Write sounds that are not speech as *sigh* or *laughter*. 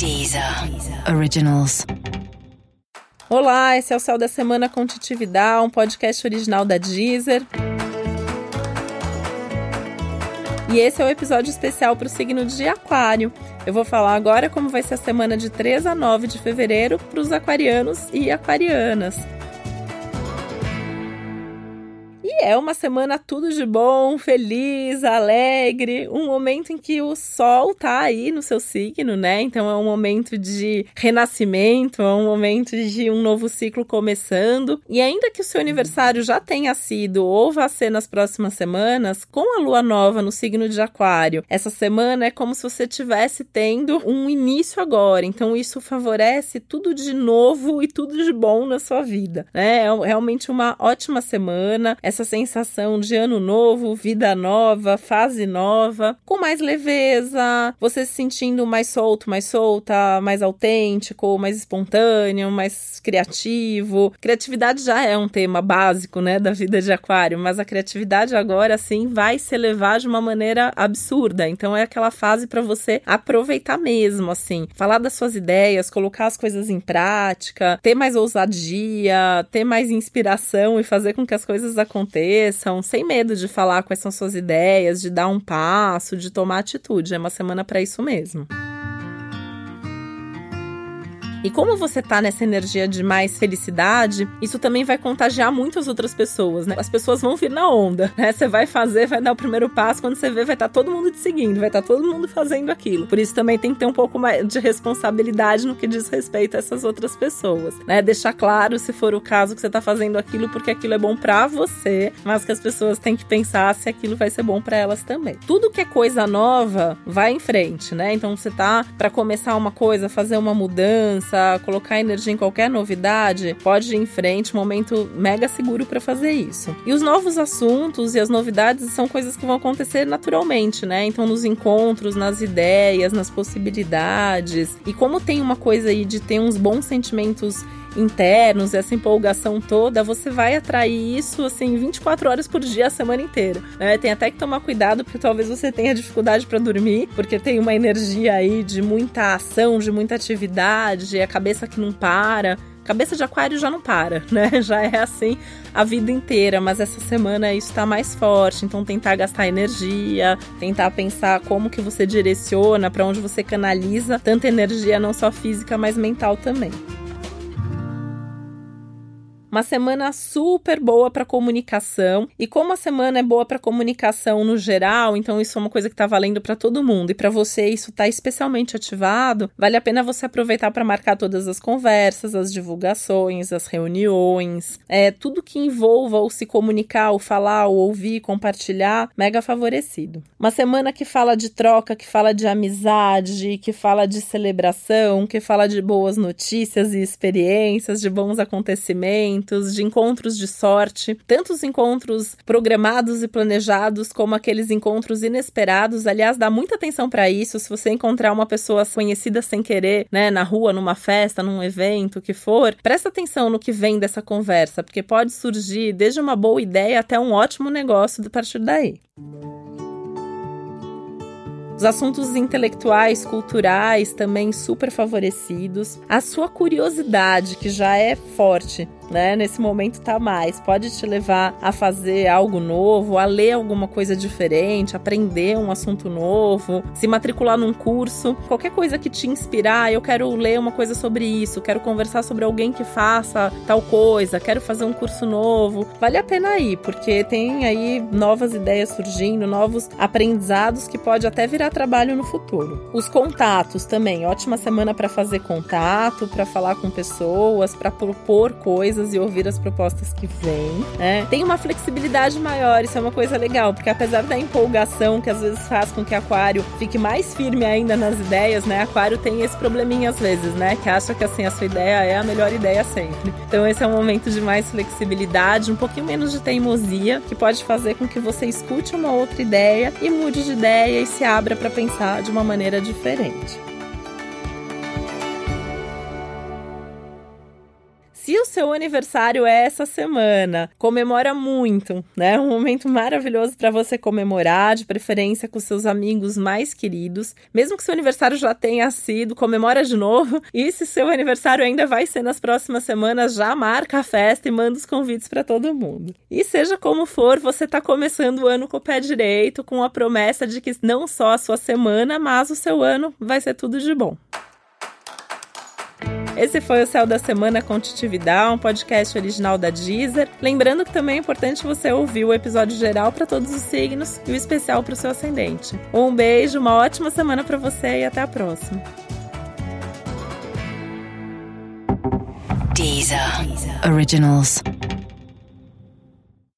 Deezer Originals. Olá, esse é o Céu da Semana com Titividade, um podcast original da Deezer. E esse é o um episódio especial para o signo de Aquário. Eu vou falar agora como vai ser a semana de 3 a 9 de fevereiro para os aquarianos e aquarianas. É uma semana tudo de bom, feliz, alegre, um momento em que o sol tá aí no seu signo, né? Então é um momento de renascimento, é um momento de um novo ciclo começando. E ainda que o seu aniversário já tenha sido ou vá ser nas próximas semanas, com a lua nova no signo de Aquário, essa semana é como se você estivesse tendo um início agora. Então isso favorece tudo de novo e tudo de bom na sua vida, né? É realmente uma ótima semana. Essa sensação de ano novo, vida nova, fase nova, com mais leveza, você se sentindo mais solto, mais solta, mais autêntico, mais espontâneo, mais criativo. Criatividade já é um tema básico, né, da vida de aquário, mas a criatividade agora sim vai se elevar de uma maneira absurda. Então é aquela fase para você aproveitar mesmo, assim, falar das suas ideias, colocar as coisas em prática, ter mais ousadia, ter mais inspiração e fazer com que as coisas aconteçam aconteçam, sem medo de falar quais são suas ideias, de dar um passo, de tomar atitude. É uma semana para isso mesmo. E como você tá nessa energia de mais felicidade, isso também vai contagiar muitas outras pessoas, né? As pessoas vão vir na onda, né? Você vai fazer, vai dar o primeiro passo, quando você vê, vai estar tá todo mundo te seguindo, vai estar tá todo mundo fazendo aquilo. Por isso também tem que ter um pouco mais de responsabilidade no que diz respeito a essas outras pessoas, né? Deixar claro, se for o caso, que você tá fazendo aquilo porque aquilo é bom para você, mas que as pessoas têm que pensar se aquilo vai ser bom para elas também. Tudo que é coisa nova, vai em frente, né? Então você tá para começar uma coisa, fazer uma mudança, colocar energia em qualquer novidade, pode ir em frente, momento mega seguro para fazer isso. E os novos assuntos e as novidades são coisas que vão acontecer naturalmente, né? Então nos encontros, nas ideias, nas possibilidades. E como tem uma coisa aí de ter uns bons sentimentos internos, essa empolgação toda, você vai atrair isso assim 24 horas por dia a semana inteira. Né? Tem até que tomar cuidado porque talvez você tenha dificuldade para dormir, porque tem uma energia aí de muita ação, de muita atividade, a cabeça que não para. Cabeça de aquário já não para, *laughs* né? Já é assim a vida inteira, mas essa semana isso está mais forte, então tentar gastar energia, tentar pensar como que você direciona, para onde você canaliza tanta energia não só física, mas mental também. Uma semana super boa para comunicação. E como a semana é boa para comunicação no geral, então isso é uma coisa que está valendo para todo mundo. E para você isso está especialmente ativado, vale a pena você aproveitar para marcar todas as conversas, as divulgações, as reuniões, é tudo que envolva o se comunicar, o falar, o ouvir, compartilhar, mega favorecido. Uma semana que fala de troca, que fala de amizade, que fala de celebração, que fala de boas notícias e experiências, de bons acontecimentos de encontros de sorte, tantos encontros programados e planejados como aqueles encontros inesperados. Aliás, dá muita atenção para isso. Se você encontrar uma pessoa conhecida sem querer, né, na rua, numa festa, num evento, que for, presta atenção no que vem dessa conversa, porque pode surgir desde uma boa ideia até um ótimo negócio a partir daí. Os assuntos intelectuais, culturais também super favorecidos. A sua curiosidade, que já é forte, né? Nesse momento tá mais. Pode te levar a fazer algo novo, a ler alguma coisa diferente, aprender um assunto novo, se matricular num curso, qualquer coisa que te inspirar. Eu quero ler uma coisa sobre isso, quero conversar sobre alguém que faça tal coisa, quero fazer um curso novo. Vale a pena ir, porque tem aí novas ideias surgindo, novos aprendizados que pode até virar trabalho no futuro. Os contatos também, ótima semana para fazer contato, para falar com pessoas, para propor coisas e ouvir as propostas que vêm, né? Tem uma flexibilidade maior, isso é uma coisa legal, porque apesar da empolgação que às vezes faz com que Aquário fique mais firme ainda nas ideias, né? Aquário tem esse probleminha às vezes, né? Que acha que assim a sua ideia é a melhor ideia sempre. Então esse é um momento de mais flexibilidade, um pouquinho menos de teimosia, que pode fazer com que você escute uma outra ideia e mude de ideia e se abra para pensar de uma maneira diferente. O seu aniversário é essa semana, comemora muito, né? Um momento maravilhoso para você comemorar, de preferência com seus amigos mais queridos. Mesmo que seu aniversário já tenha sido, comemora de novo. *laughs* E se seu aniversário ainda vai ser nas próximas semanas, já marca a festa e manda os convites para todo mundo. E seja como for, você está começando o ano com o pé direito, com a promessa de que não só a sua semana, mas o seu ano vai ser tudo de bom. Esse foi o Céu da Semana com Titividade, um podcast original da Deezer. Lembrando que também é importante você ouvir o episódio geral para todos os signos e o especial para o seu ascendente. Um beijo, uma ótima semana para você e até a próxima. Deezer. Deezer. Originals.